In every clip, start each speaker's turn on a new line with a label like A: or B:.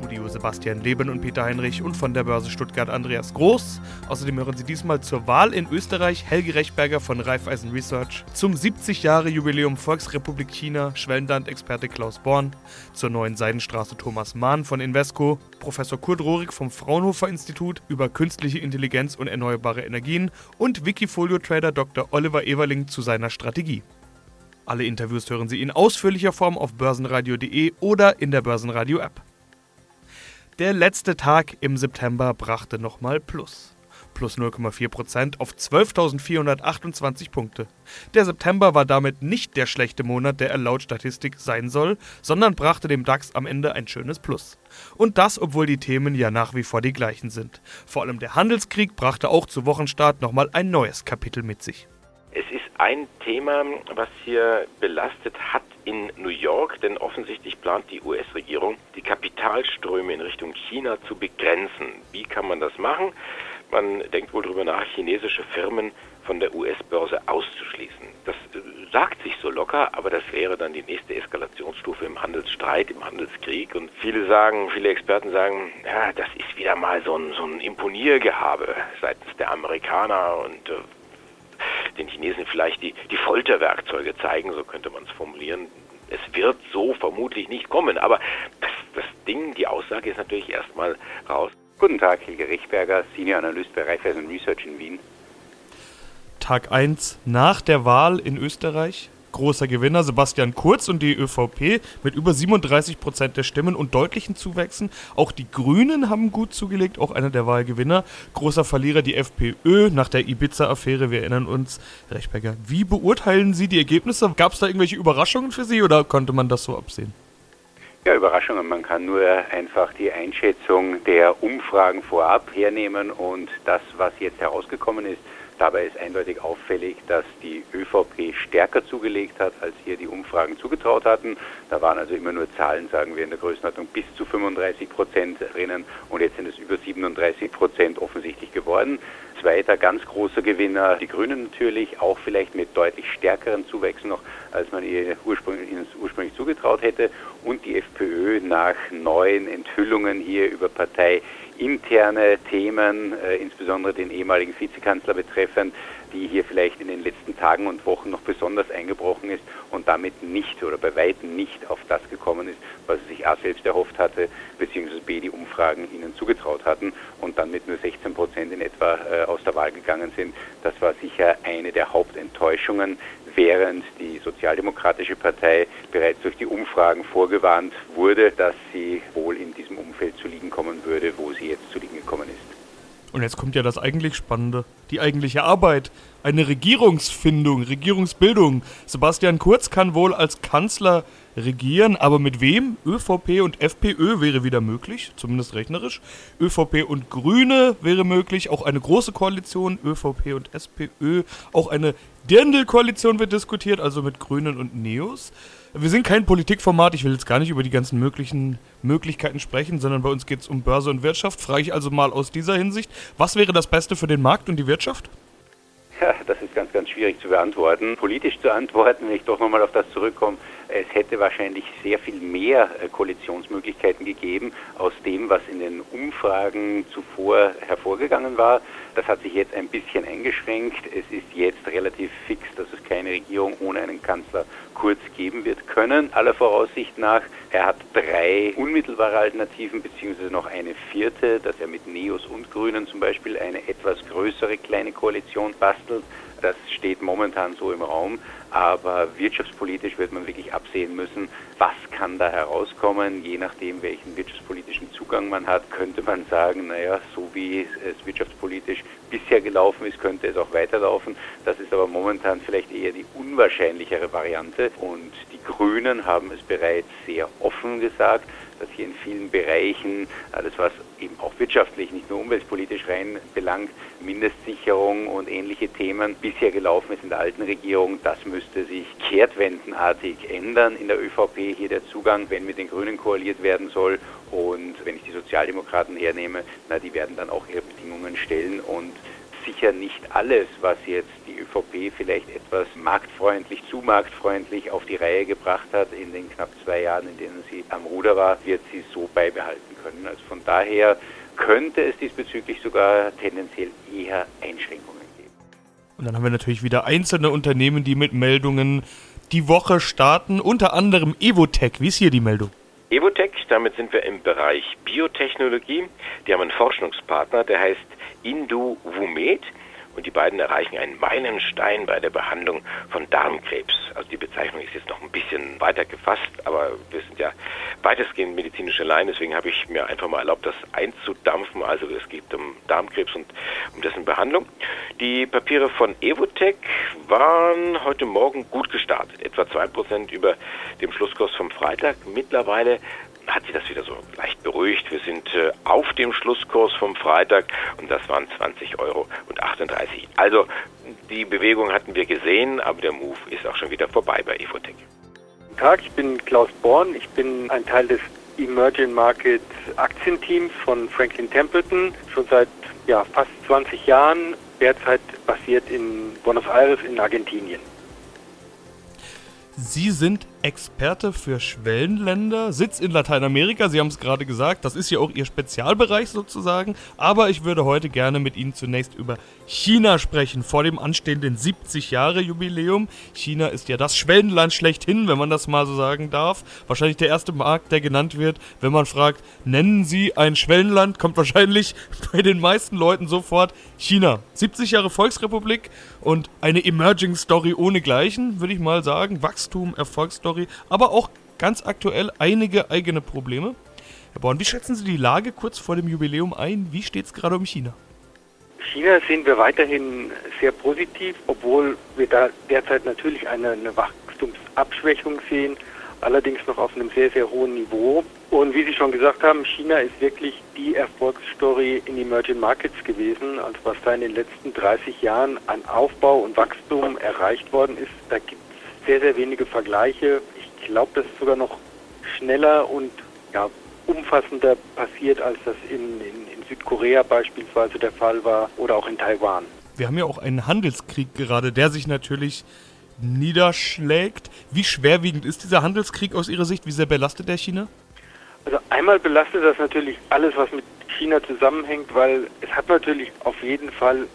A: Studio Sebastian Leben und Peter Heinrich und von der Börse Stuttgart Andreas Groß. Außerdem hören Sie diesmal zur Wahl in Österreich Helge Rechberger von Raiffeisen Research, zum 70 Jahre Jubiläum Volksrepublik China Schwellenland-Experte Klaus Born, zur neuen Seidenstraße Thomas Mahn von Invesco, Professor Kurt Rohrig vom Fraunhofer Institut über künstliche Intelligenz und erneuerbare Energien und Wikifolio-Trader Dr. Oliver Everling zu seiner Strategie. Alle Interviews hören Sie in ausführlicher Form auf börsenradio.de oder in der Börsenradio-App. Der letzte Tag im September brachte nochmal Plus. Plus 0,4% auf 12.428 Punkte. Der September war damit nicht der schlechte Monat, der er laut Statistik sein soll, sondern brachte dem DAX am Ende ein schönes Plus. Und das, obwohl die Themen ja nach wie vor die gleichen sind. Vor allem der Handelskrieg brachte auch zu Wochenstart nochmal ein neues Kapitel mit sich.
B: Es ist ein Thema, was hier belastet hat in New York, denn offensichtlich plant die US-Regierung, die Kapitalströme in Richtung China zu begrenzen. Wie kann man das machen? Man denkt wohl darüber nach, chinesische Firmen von der US-Börse auszuschließen. Das äh, sagt sich so locker, aber das wäre dann die nächste Eskalationsstufe im Handelsstreit, im Handelskrieg. Und viele sagen, viele Experten sagen, ja, das ist wieder mal so ein, so ein Imponiergehabe seitens der Amerikaner und äh, den Chinesen vielleicht die, die Folterwerkzeuge zeigen, so könnte man es formulieren. Es wird so vermutlich nicht kommen, aber das, das Ding, die Aussage ist natürlich erstmal raus.
C: Guten Tag, Helge Richberger, Senior Analyst bei Raiffeisen Research in Wien.
A: Tag 1 nach der Wahl in Österreich großer Gewinner Sebastian Kurz und die ÖVP mit über 37 Prozent der Stimmen und deutlichen Zuwächsen. Auch die Grünen haben gut zugelegt, auch einer der Wahlgewinner. Großer Verlierer die FPÖ nach der Ibiza-Affäre, wir erinnern uns. Rechberger, wie beurteilen Sie die Ergebnisse? Gab es da irgendwelche Überraschungen für Sie oder konnte man das so absehen?
C: Ja, Überraschungen. Man kann nur einfach die Einschätzung der Umfragen vorab hernehmen und das, was jetzt herausgekommen ist, Dabei ist eindeutig auffällig, dass die ÖVP stärker zugelegt hat, als hier die Umfragen zugetraut hatten. Da waren also immer nur Zahlen, sagen wir, in der Größenordnung bis zu 35 Prozent drinnen und jetzt sind es über 37 Prozent offensichtlich geworden. Zweiter ganz großer Gewinner, die Grünen natürlich, auch vielleicht mit deutlich stärkeren Zuwächsen noch, als man ihr ursprünglich, ursprünglich zugetraut hätte. Und die FPÖ nach neuen Enthüllungen hier über Partei interne Themen, äh, insbesondere den ehemaligen Vizekanzler betreffend, die hier vielleicht in den letzten Tagen und Wochen noch besonders eingebrochen ist und damit nicht oder bei weitem nicht auf das gekommen ist, was er sich A selbst erhofft hatte, beziehungsweise B die Umfragen ihnen zugetraut hatten und dann mit nur 16 Prozent in etwa äh, aus der Wahl gegangen sind. Das war sicher eine der Hauptenttäuschungen, während die Sozialdemokratische Partei bereits durch die Umfragen vorgewarnt wurde, dass sie wohl in diesem Umfeld zu liegen kommen würde, wo sie jetzt zu liegen gekommen ist.
A: Und jetzt kommt ja das eigentlich Spannende, die eigentliche Arbeit, eine Regierungsfindung, Regierungsbildung. Sebastian Kurz kann wohl als Kanzler regieren, aber mit wem? ÖVP und FPÖ wäre wieder möglich, zumindest rechnerisch. ÖVP und Grüne wäre möglich, auch eine große Koalition, ÖVP und SPÖ. Auch eine Dirndl-Koalition wird diskutiert, also mit Grünen und Neos. Wir sind kein Politikformat, ich will jetzt gar nicht über die ganzen möglichen Möglichkeiten sprechen, sondern bei uns geht es um Börse und Wirtschaft. Frage ich also mal aus dieser Hinsicht, was wäre das Beste für den Markt und die Wirtschaft?
C: Ja, das ist ganz, ganz schwierig zu beantworten. Politisch zu antworten, wenn ich doch nochmal auf das zurückkomme, es hätte wahrscheinlich sehr viel mehr äh, Koalitionsmöglichkeiten gegeben aus dem, was in den Umfragen zuvor hervorgegangen war. Das hat sich jetzt ein bisschen eingeschränkt. Es ist jetzt relativ fix, dass es keine Regierung ohne einen Kanzler Kurz geben wird können, aller Voraussicht nach. Er hat drei unmittelbare Alternativen, beziehungsweise noch eine vierte, dass er mit Neos und Grünen zum Beispiel eine etwas größere kleine Koalition bastelt. Das steht momentan so im Raum. Aber wirtschaftspolitisch wird man wirklich absehen müssen, was kann da herauskommen. Je nachdem, welchen wirtschaftspolitischen Zugang man hat, könnte man sagen, naja, so wie es wirtschaftspolitisch bisher gelaufen ist, könnte es auch weiterlaufen. Das ist aber momentan vielleicht eher die unwahrscheinlichere Variante. Und die Grünen haben es bereits sehr offen gesagt, dass hier in vielen Bereichen alles, was eben auch wirtschaftlich, nicht nur umweltpolitisch rein belangt, Mindestsicherung und ähnliche Themen bisher gelaufen ist in der alten Regierung, das müsste sich kehrtwendenartig ändern in der ÖVP. Hier der Zugang, wenn mit den Grünen koaliert werden soll und wenn ich die Sozialdemokraten hernehme, na, die werden dann auch ihre Bedingungen stellen und sicher nicht alles, was jetzt die ÖVP vielleicht etwas marktfreundlich, zu marktfreundlich auf die Reihe gebracht hat in den knapp zwei Jahren, in denen sie am Ruder war, wird sie so beibehalten können. Also von daher könnte es diesbezüglich sogar tendenziell eher Einschränkungen geben.
A: Und dann haben wir natürlich wieder einzelne Unternehmen, die mit Meldungen die Woche starten, unter anderem Evotech. Wie ist hier die Meldung?
B: Evotech, damit sind wir im Bereich Biotechnologie. Die haben einen Forschungspartner, der heißt Indu Wumet und die beiden erreichen einen Meilenstein bei der Behandlung von Darmkrebs. Also die Bezeichnung ist jetzt noch ein bisschen weiter gefasst, aber wir sind ja weitestgehend medizinische Laien, deswegen habe ich mir einfach mal erlaubt, das einzudampfen. Also es geht um Darmkrebs und um dessen Behandlung. Die Papiere von Evotech waren heute Morgen gut gestartet, etwa 2% über dem Schlusskurs vom Freitag. Mittlerweile hat sich das wieder so leicht beruhigt. Wir sind äh, auf dem Schlusskurs vom Freitag und das waren 20 Euro und 38. Also die Bewegung hatten wir gesehen, aber der Move ist auch schon wieder vorbei bei Evotech.
D: Guten Tag, ich bin Klaus Born. Ich bin ein Teil des Emerging Market Aktienteams von Franklin Templeton, schon seit ja, fast 20 Jahren, derzeit basiert in Buenos Aires in Argentinien.
A: Sie sind Experte für Schwellenländer, Sitz in Lateinamerika, Sie haben es gerade gesagt, das ist ja auch Ihr Spezialbereich sozusagen, aber ich würde heute gerne mit Ihnen zunächst über China sprechen, vor dem anstehenden 70-Jahre-Jubiläum. China ist ja das Schwellenland schlechthin, wenn man das mal so sagen darf. Wahrscheinlich der erste Markt, der genannt wird, wenn man fragt, nennen Sie ein Schwellenland, kommt wahrscheinlich bei den meisten Leuten sofort China. 70 Jahre Volksrepublik und eine Emerging Story ohnegleichen, würde ich mal sagen. Wachstum, Erfolgsstory Story, aber auch ganz aktuell einige eigene Probleme. Herr Born, wie schätzen Sie die Lage kurz vor dem Jubiläum ein? Wie steht es gerade um China?
D: China sehen wir weiterhin sehr positiv, obwohl wir da derzeit natürlich eine, eine Wachstumsabschwächung sehen, allerdings noch auf einem sehr, sehr hohen Niveau. Und wie Sie schon gesagt haben, China ist wirklich die Erfolgsstory in Emerging Markets gewesen. Also was da in den letzten 30 Jahren an Aufbau und Wachstum erreicht worden ist, da gibt sehr, sehr wenige Vergleiche. Ich glaube, das ist sogar noch schneller und ja, umfassender passiert, als das in, in, in Südkorea beispielsweise der Fall war oder auch in Taiwan.
A: Wir haben ja auch einen Handelskrieg gerade, der sich natürlich niederschlägt. Wie schwerwiegend ist dieser Handelskrieg aus Ihrer Sicht? Wie sehr belastet der China?
D: Also einmal belastet das natürlich alles, was mit China zusammenhängt, weil es hat natürlich auf jeden Fall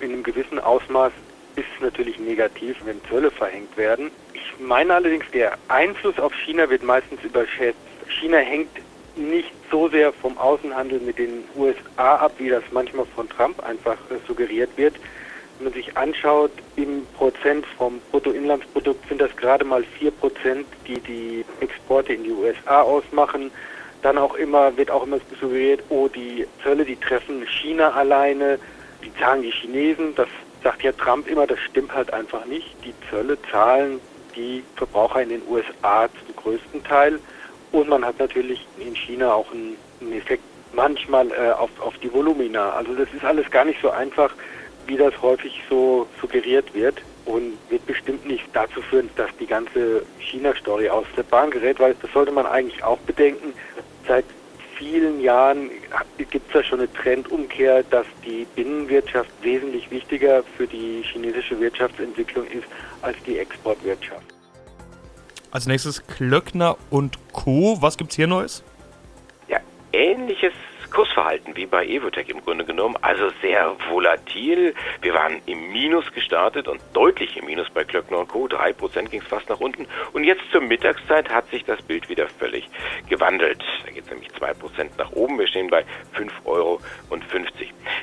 D: in einem gewissen Ausmaß ist natürlich negativ, wenn Zölle verhängt werden. Ich meine allerdings, der Einfluss auf China wird meistens überschätzt. China hängt nicht so sehr vom Außenhandel mit den USA ab, wie das manchmal von Trump einfach äh, suggeriert wird. Wenn man sich anschaut, im Prozent vom Bruttoinlandsprodukt sind das gerade mal vier Prozent, die die Exporte in die USA ausmachen. Dann auch immer, wird auch immer suggeriert, oh, die Zölle, die treffen China alleine, die zahlen die Chinesen. Das sagt ja Trump immer, das stimmt halt einfach nicht. Die Zölle zahlen die Verbraucher in den USA zum größten Teil. Und man hat natürlich in China auch einen, Effekt manchmal äh, auf, auf die Volumina. Also das ist alles gar nicht so einfach, wie das häufig so suggeriert wird und wird bestimmt nicht dazu führen, dass die ganze China-Story aus der Bahn gerät, weil das sollte man eigentlich auch bedenken. Seit vielen Jahren gibt es da schon eine Trendumkehr, dass die Binnenwirtschaft wesentlich wichtiger für die chinesische Wirtschaftsentwicklung ist als die Exportwirtschaft.
A: Als nächstes Klöckner und Co. Was gibt es hier Neues?
B: Ja, ähnliches Kursverhalten wie bei Evotech im Grunde genommen, also sehr volatil. Wir waren im Minus gestartet und deutlich im Minus bei Klöckner Co. 3% ging es fast nach unten. Und jetzt zur Mittagszeit hat sich das Bild wieder völlig gewandelt. Da geht es nämlich 2% nach oben. Wir stehen bei 5,50 Euro.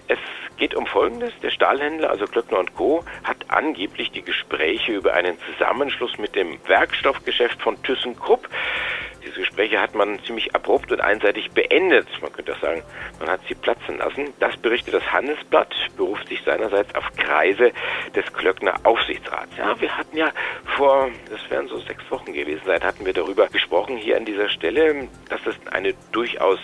B: Es geht um Folgendes. Der Stahlhändler, also Klöckner Co., hat angeblich die Gespräche über einen Zusammenschluss mit dem Werkstoffgeschäft von ThyssenKrupp Gespräche hat man ziemlich abrupt und einseitig beendet. Man könnte auch sagen, man hat sie platzen lassen. Das berichtet das Handelsblatt, beruft sich seinerseits auf Kreise des Klöckner Aufsichtsrats. Ja, wir hatten ja vor, das werden so sechs Wochen gewesen sein, hatten wir darüber gesprochen hier an dieser Stelle, dass das eine durchaus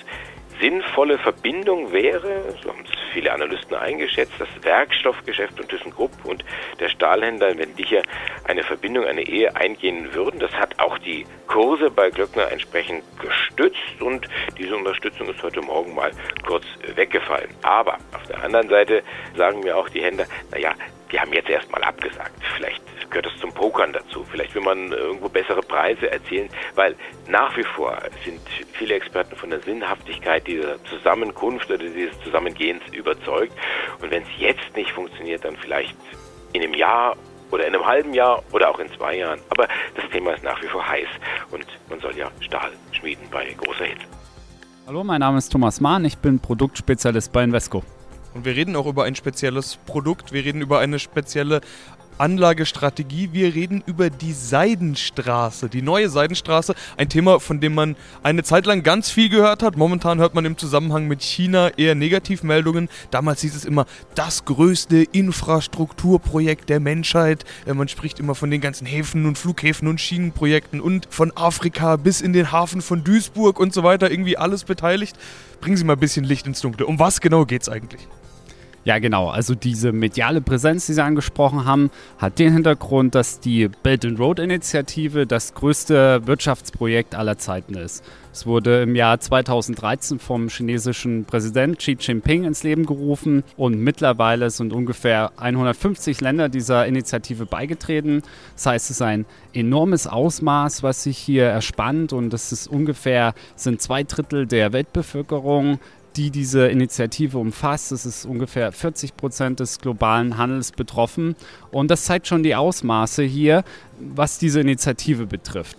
B: sinnvolle Verbindung wäre, so haben es viele Analysten eingeschätzt, das Werkstoffgeschäft und ThyssenKrupp und der Stahlhändler, wenn die hier eine Verbindung, eine Ehe eingehen würden. Das hat auch die Kurse bei Glöckner entsprechend gestützt und diese Unterstützung ist heute Morgen mal kurz weggefallen. Aber auf der anderen Seite sagen mir auch die Händler, naja, die haben jetzt erstmal abgesagt. Vielleicht gehört es zum Pokern dazu. Vielleicht will man irgendwo bessere Preise erzielen, weil nach wie vor sind viele Experten von der Sinnhaftigkeit dieser Zusammenkunft oder dieses Zusammengehens überzeugt. Und wenn es jetzt nicht funktioniert, dann vielleicht in einem Jahr oder in einem halben Jahr oder auch in zwei Jahren. Aber das Thema ist nach wie vor heiß und man soll ja Stahl schmieden bei großer Hitze.
E: Hallo, mein Name ist Thomas Mahn, ich bin Produktspezialist bei Invesco.
A: Und wir reden auch über ein spezielles Produkt, wir reden über eine spezielle Anlagestrategie. Wir reden über die Seidenstraße, die neue Seidenstraße. Ein Thema, von dem man eine Zeit lang ganz viel gehört hat. Momentan hört man im Zusammenhang mit China eher Negativmeldungen. Damals hieß es immer, das größte Infrastrukturprojekt der Menschheit. Man spricht immer von den ganzen Häfen und Flughäfen und Schienenprojekten und von Afrika bis in den Hafen von Duisburg und so weiter. Irgendwie alles beteiligt. Bringen Sie mal ein bisschen Licht ins Dunkle. Um was genau geht es eigentlich?
E: Ja, genau. Also diese mediale Präsenz, die Sie angesprochen haben, hat den Hintergrund, dass die Belt and Road Initiative das größte Wirtschaftsprojekt aller Zeiten ist. Es wurde im Jahr 2013 vom chinesischen Präsident Xi Jinping ins Leben gerufen und mittlerweile sind ungefähr 150 Länder dieser Initiative beigetreten. Das heißt, es ist ein enormes Ausmaß, was sich hier erspannt und das ist ungefähr sind zwei Drittel der Weltbevölkerung die diese Initiative umfasst. Es ist ungefähr 40 Prozent des globalen Handels betroffen. Und das zeigt schon die Ausmaße hier, was diese Initiative betrifft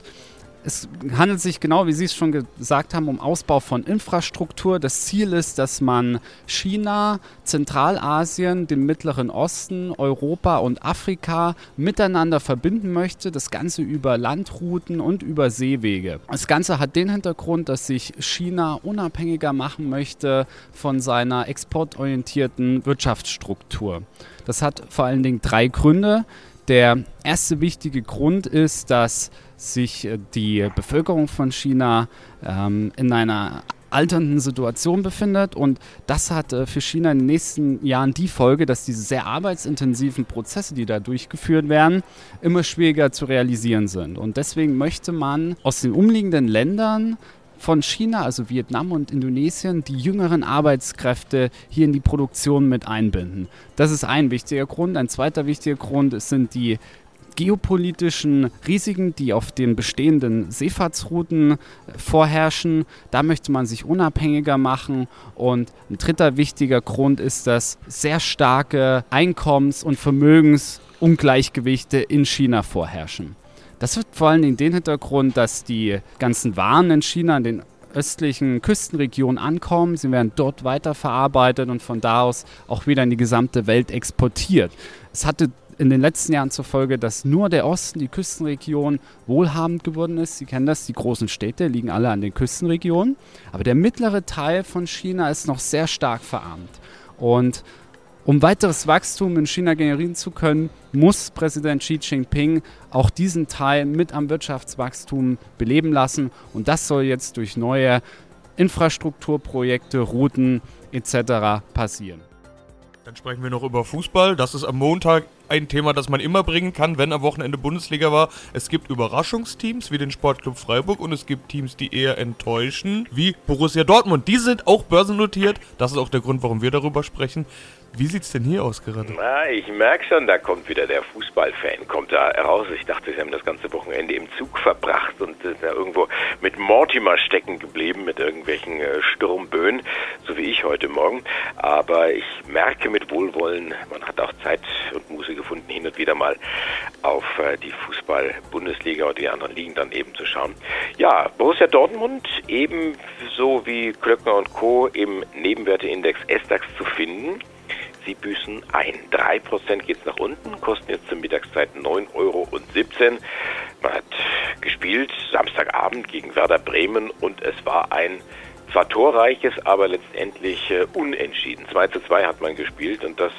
E: es handelt sich genau, wie Sie es schon gesagt haben, um Ausbau von Infrastruktur. Das Ziel ist, dass man China, Zentralasien, den Mittleren Osten, Europa und Afrika miteinander verbinden möchte. Das Ganze über Landrouten und über Seewege. Das Ganze hat den Hintergrund, dass sich China unabhängiger machen möchte von seiner exportorientierten Wirtschaftsstruktur. Das hat vor allen Dingen drei Gründe. Der erste wichtige Grund ist, dass sich äh, die Bevölkerung von China ähm, in einer alternden Situation befindet. Und das hat äh, für China in den nächsten Jahren die Folge, dass diese sehr arbeitsintensiven Prozesse, die da durchgeführt werden, immer schwieriger zu realisieren sind. Und deswegen möchte man aus den umliegenden Ländern von China, also Vietnam und Indonesien, die jüngeren Arbeitskräfte hier in die Produktion mit einbinden. Das ist ein wichtiger Grund. Ein zweiter wichtiger Grund sind die geopolitischen Risiken, die auf den bestehenden Seefahrtsrouten vorherrschen. Da möchte man sich unabhängiger machen. Und ein dritter wichtiger Grund ist, dass sehr starke Einkommens- und Vermögensungleichgewichte in China vorherrschen. Das wird vor allen Dingen den Hintergrund, dass die ganzen Waren in China in den östlichen Küstenregionen ankommen. Sie werden dort weiterverarbeitet und von da aus auch wieder in die gesamte Welt exportiert. Es hatte in den letzten Jahren zur Folge, dass nur der Osten, die Küstenregion, wohlhabend geworden ist. Sie kennen das, die großen Städte liegen alle an den Küstenregionen. Aber der mittlere Teil von China ist noch sehr stark verarmt. Und um weiteres Wachstum in China generieren zu können, muss Präsident Xi Jinping auch diesen Teil mit am Wirtschaftswachstum beleben lassen. Und das soll jetzt durch neue Infrastrukturprojekte, Routen etc. passieren.
A: Dann sprechen wir noch über Fußball. Das ist am Montag ein Thema, das man immer bringen kann, wenn am Wochenende Bundesliga war. Es gibt Überraschungsteams wie den Sportclub Freiburg und es gibt Teams, die eher enttäuschen, wie Borussia Dortmund. Die sind auch börsennotiert. Das ist auch der Grund, warum wir darüber sprechen. Wie sieht es denn hier aus gerade?
B: Na, ich merke schon, da kommt wieder der Fußballfan, kommt da raus. Ich dachte, sie haben das ganze Wochenende im Zug verbracht und sind da irgendwo mit Mortimer stecken geblieben, mit irgendwelchen äh, Sturmböen, so wie ich heute Morgen. Aber ich merke mit Wohlwollen, man hat auch Zeit und Muße gefunden, hin und wieder mal auf äh, die Fußball-Bundesliga oder die anderen Ligen dann eben zu schauen. Ja, Borussia Dortmund ebenso wie Klöckner und Co. im Nebenwerteindex SDAX zu finden. Sie büßen ein. 3% geht es nach unten, kosten jetzt zur Mittagszeit 9,17 Euro. Man hat gespielt gespielt, Samstagabend gegen Werder Bremen und es war ein zwar torreiches, aber letztendlich äh, unentschieden. 2 zu 2 hat man gespielt und das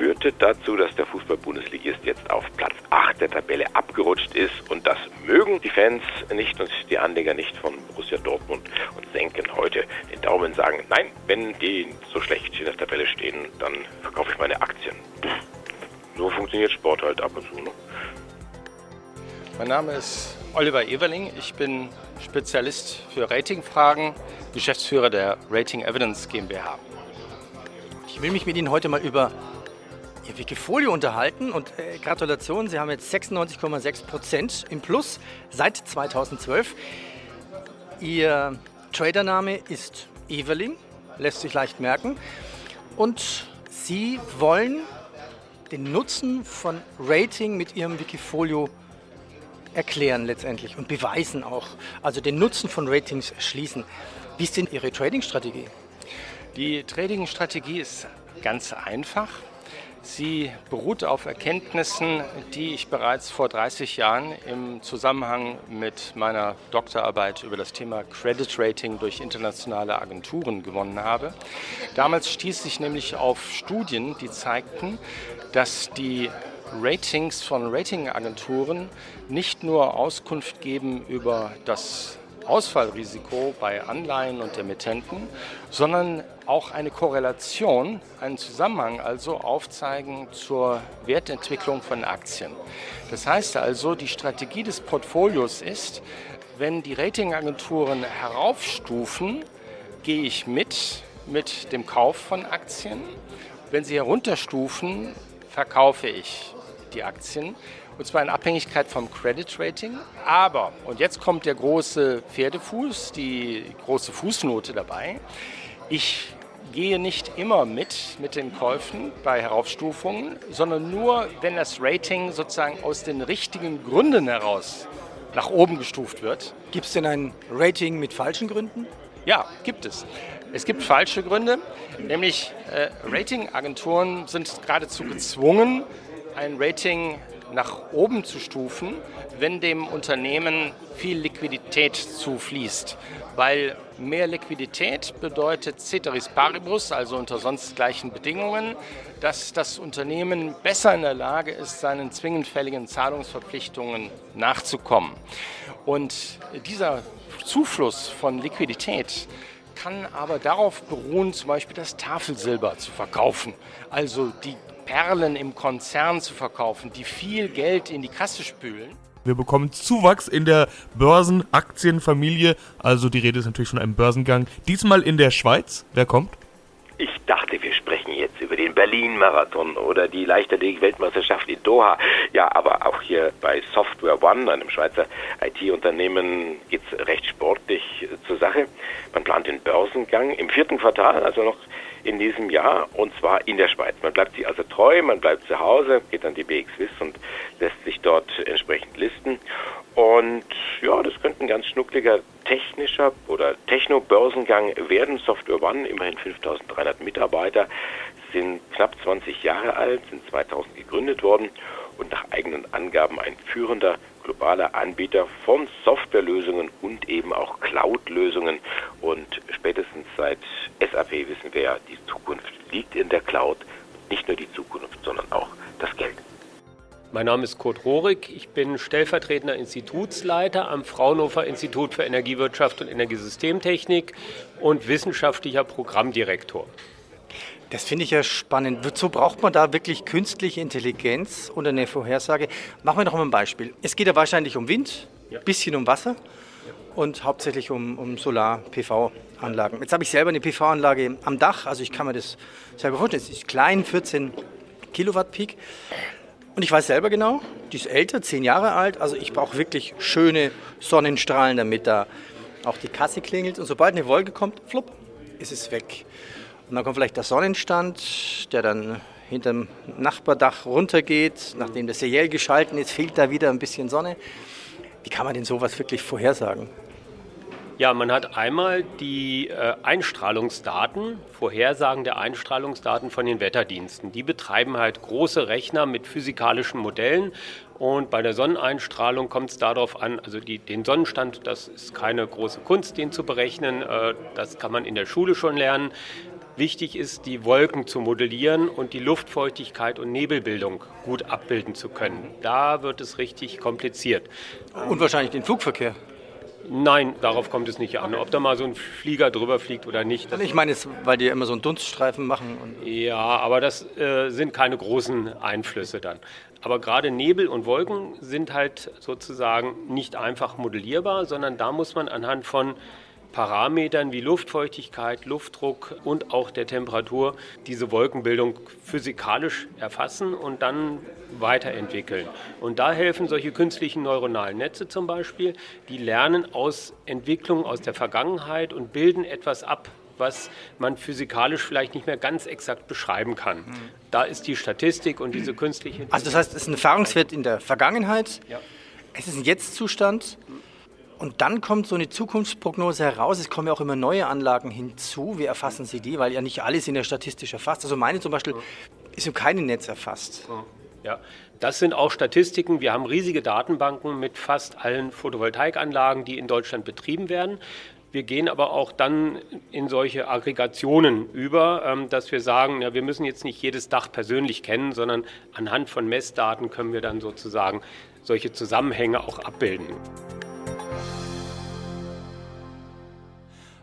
B: führte dazu, dass der Fußball-Bundesligist jetzt auf Platz 8 der Tabelle abgerutscht ist und das mögen die Fans nicht und die Anleger nicht von Borussia Dortmund und senken heute den Daumen sagen, nein, wenn die so schlecht in der Tabelle stehen, dann verkaufe ich meine Aktien. So funktioniert Sport halt ab und zu. Ne?
F: Mein Name ist Oliver Everling. Ich bin Spezialist für Ratingfragen, Geschäftsführer der Rating Evidence GmbH.
G: Ich will mich mit Ihnen heute mal über Ihr Wikifolio unterhalten und äh, Gratulation, Sie haben jetzt 96,6 Prozent im Plus seit 2012. Ihr Tradername ist Everling, lässt sich leicht merken. Und Sie wollen den Nutzen von Rating mit Ihrem Wikifolio erklären letztendlich und beweisen auch. Also den Nutzen von Ratings erschließen. Wie ist denn Ihre Trading-Strategie?
F: Die Trading-Strategie ist ganz einfach. Sie beruht auf Erkenntnissen, die ich bereits vor 30 Jahren im Zusammenhang mit meiner Doktorarbeit über das Thema Credit Rating durch internationale Agenturen gewonnen habe. Damals stieß ich nämlich auf Studien, die zeigten, dass die Ratings von Ratingagenturen nicht nur Auskunft geben über das Ausfallrisiko bei Anleihen und Emittenten, sondern auch eine Korrelation, einen Zusammenhang also aufzeigen zur Wertentwicklung von Aktien. Das heißt also, die Strategie des Portfolios ist, wenn die Ratingagenturen heraufstufen, gehe ich mit mit dem Kauf von Aktien. Wenn sie herunterstufen, verkaufe ich die Aktien. Und zwar in Abhängigkeit vom Credit Rating. Aber, und jetzt kommt der große Pferdefuß, die große Fußnote dabei. Ich gehe nicht immer mit mit den Käufen bei Heraufstufungen, sondern nur, wenn das Rating sozusagen aus den richtigen Gründen heraus nach oben gestuft wird.
G: Gibt es denn ein Rating mit falschen Gründen?
F: Ja, gibt es. Es gibt falsche Gründe, nämlich äh, Ratingagenturen sind geradezu gezwungen, ein Rating nach oben zu stufen, wenn dem Unternehmen viel Liquidität zufließt. Weil mehr Liquidität bedeutet Ceteris Paribus, also unter sonst gleichen Bedingungen, dass das Unternehmen besser in der Lage ist, seinen zwingend fälligen Zahlungsverpflichtungen nachzukommen. Und dieser Zufluss von Liquidität kann aber darauf beruhen, zum Beispiel das Tafelsilber zu verkaufen, also die Perlen im Konzern zu verkaufen, die viel Geld in die Kasse spülen.
A: Wir bekommen Zuwachs in der Börsenaktienfamilie. Also die Rede ist natürlich von einem Börsengang. Diesmal in der Schweiz. Wer kommt?
B: Ich dachte, wir sprechen jetzt über den Berlin-Marathon oder die Leichtathletik-Weltmeisterschaft in Doha. Ja, aber auch hier bei Software One, einem Schweizer IT-Unternehmen, geht es recht sportlich zur Sache. Man plant den Börsengang im vierten Quartal, also noch in diesem Jahr und zwar in der Schweiz. Man bleibt sich also treu, man bleibt zu Hause, geht an die BXWIS und lässt sich dort entsprechend listen. Und ja, das könnte ein ganz schnuckliger technischer oder Techno-Börsengang werden. Software One, immerhin 5300 Mitarbeiter, sind knapp 20 Jahre alt, sind 2000 gegründet worden und nach eigenen Angaben ein führender globaler Anbieter von Softwarelösungen und eben auch Cloud-Lösungen. Und spätestens seit SAP wissen wir ja, die Zukunft liegt in der Cloud. Nicht nur die Zukunft, sondern auch das Geld.
H: Mein Name ist Kurt Rohrig. Ich bin stellvertretender Institutsleiter am Fraunhofer Institut für Energiewirtschaft und Energiesystemtechnik und wissenschaftlicher Programmdirektor.
G: Das finde ich ja spannend. Wozu braucht man da wirklich künstliche Intelligenz und eine Vorhersage? Machen wir doch mal ein Beispiel. Es geht ja wahrscheinlich um Wind, ein ja. bisschen um Wasser und hauptsächlich um, um Solar-PV-Anlagen. Jetzt habe ich selber eine PV-Anlage am Dach, also ich kann mir das selber vorstellen. Es ist klein, 14 Kilowatt Peak. Und ich weiß selber genau, die ist älter, 10 Jahre alt, also ich brauche wirklich schöne Sonnenstrahlen, damit da auch die Kasse klingelt. Und sobald eine Wolke kommt, flupp, ist es weg. Und dann kommt vielleicht der Sonnenstand, der dann hinterm Nachbardach runtergeht. Nachdem das Seriell geschalten ist, fehlt da wieder ein bisschen Sonne. Wie kann man denn sowas wirklich vorhersagen?
H: Ja, man hat einmal die äh, Einstrahlungsdaten, Vorhersagen der Einstrahlungsdaten von den Wetterdiensten. Die betreiben halt große Rechner mit physikalischen Modellen und bei der Sonneneinstrahlung kommt es darauf an, also die, den Sonnenstand, das ist keine große Kunst, den zu berechnen. Äh, das kann man in der Schule schon lernen. Wichtig ist, die Wolken zu modellieren und die Luftfeuchtigkeit und Nebelbildung gut abbilden zu können. Da wird es richtig kompliziert.
G: Und wahrscheinlich den Flugverkehr.
H: Nein, darauf kommt es nicht an. Ob da mal so ein Flieger drüber fliegt oder nicht.
G: Ich meine jetzt, weil die immer so einen Dunststreifen machen.
H: ja, aber das äh, sind keine großen Einflüsse dann. Aber gerade Nebel und Wolken sind halt sozusagen nicht einfach modellierbar, sondern da muss man anhand von Parametern wie Luftfeuchtigkeit, Luftdruck und auch der Temperatur diese Wolkenbildung physikalisch erfassen und dann weiterentwickeln. Und da helfen solche künstlichen neuronalen Netze zum Beispiel, die lernen aus Entwicklungen aus der Vergangenheit und bilden etwas ab, was man physikalisch vielleicht nicht mehr ganz exakt beschreiben kann. Mhm. Da ist die Statistik und diese künstliche.
G: Also das heißt, es ist ein Erfahrungswert in der Vergangenheit, ja. es ist ein Jetzt-Zustand. Und dann kommt so eine Zukunftsprognose heraus. Es kommen ja auch immer neue Anlagen hinzu. Wie erfassen Sie die? Weil ja nicht alles in der statistisch erfasst. Also meine zum Beispiel ist im keinem Netz erfasst.
H: Ja, das sind auch Statistiken. Wir haben riesige Datenbanken mit fast allen Photovoltaikanlagen, die in Deutschland betrieben werden. Wir gehen aber auch dann in solche Aggregationen über, ähm, dass wir sagen, ja, wir müssen jetzt nicht jedes Dach persönlich kennen, sondern anhand von Messdaten können wir dann sozusagen solche Zusammenhänge auch abbilden.